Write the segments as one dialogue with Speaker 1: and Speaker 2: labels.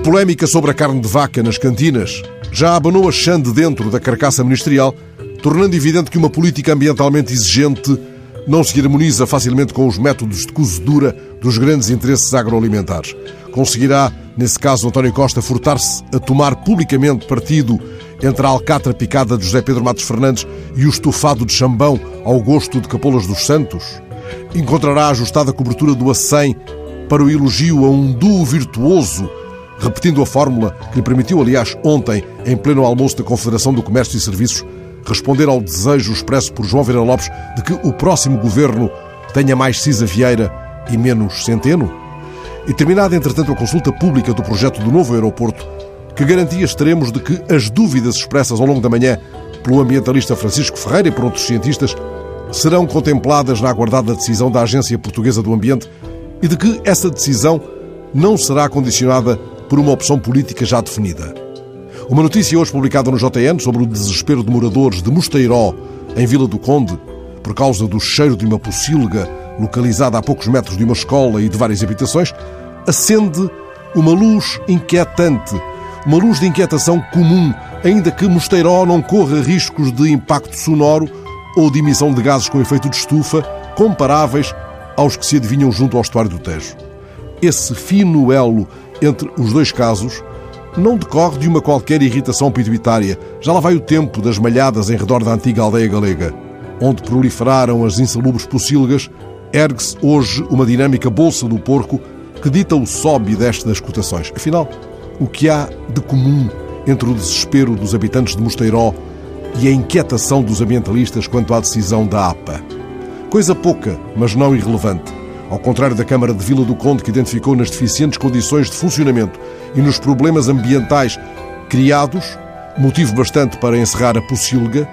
Speaker 1: polémica sobre a carne de vaca nas cantinas já abanou a chande dentro da carcaça ministerial, tornando evidente que uma política ambientalmente exigente não se harmoniza facilmente com os métodos de cozedura dos grandes interesses agroalimentares. Conseguirá, nesse caso, António Costa furtar-se a tomar publicamente partido entre a alcatra picada de José Pedro Matos Fernandes e o estofado de chambão ao gosto de Capolas dos Santos? Encontrará ajustada a cobertura do A100 para o elogio a um duo virtuoso, repetindo a fórmula que lhe permitiu, aliás, ontem, em pleno almoço da Confederação do Comércio e Serviços, responder ao desejo expresso por João Vieira Lopes de que o próximo governo tenha mais Cisa Vieira e menos Centeno? E terminada, entretanto, a consulta pública do projeto do novo aeroporto, que garantias teremos de que as dúvidas expressas ao longo da manhã pelo ambientalista Francisco Ferreira e por outros cientistas serão contempladas na aguardada decisão da Agência Portuguesa do Ambiente e de que essa decisão não será condicionada por uma opção política já definida. Uma notícia hoje publicada no JN sobre o desespero de moradores de Mosteiró, em Vila do Conde, por causa do cheiro de uma pocilga localizada a poucos metros de uma escola e de várias habitações, acende uma luz inquietante, uma luz de inquietação comum, ainda que Mosteiró não corra riscos de impacto sonoro ou de emissão de gases com efeito de estufa comparáveis aos que se adivinham junto ao estuário do Tejo. Esse fino elo entre os dois casos não decorre de uma qualquer irritação pituitária. Já lá vai o tempo das malhadas em redor da antiga aldeia galega. Onde proliferaram as insalubres pocilgas, ergue-se hoje uma dinâmica bolsa do porco que dita o sobe e desce das cotações. Afinal, o que há de comum entre o desespero dos habitantes de Mosteiró e a inquietação dos ambientalistas quanto à decisão da APA? Coisa pouca, mas não irrelevante. Ao contrário da Câmara de Vila do Conde, que identificou nas deficientes condições de funcionamento e nos problemas ambientais criados, motivo bastante para encerrar a Pocilga,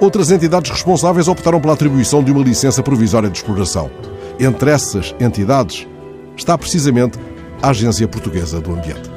Speaker 1: outras entidades responsáveis optaram pela atribuição de uma licença provisória de exploração. Entre essas entidades está precisamente a Agência Portuguesa do Ambiente.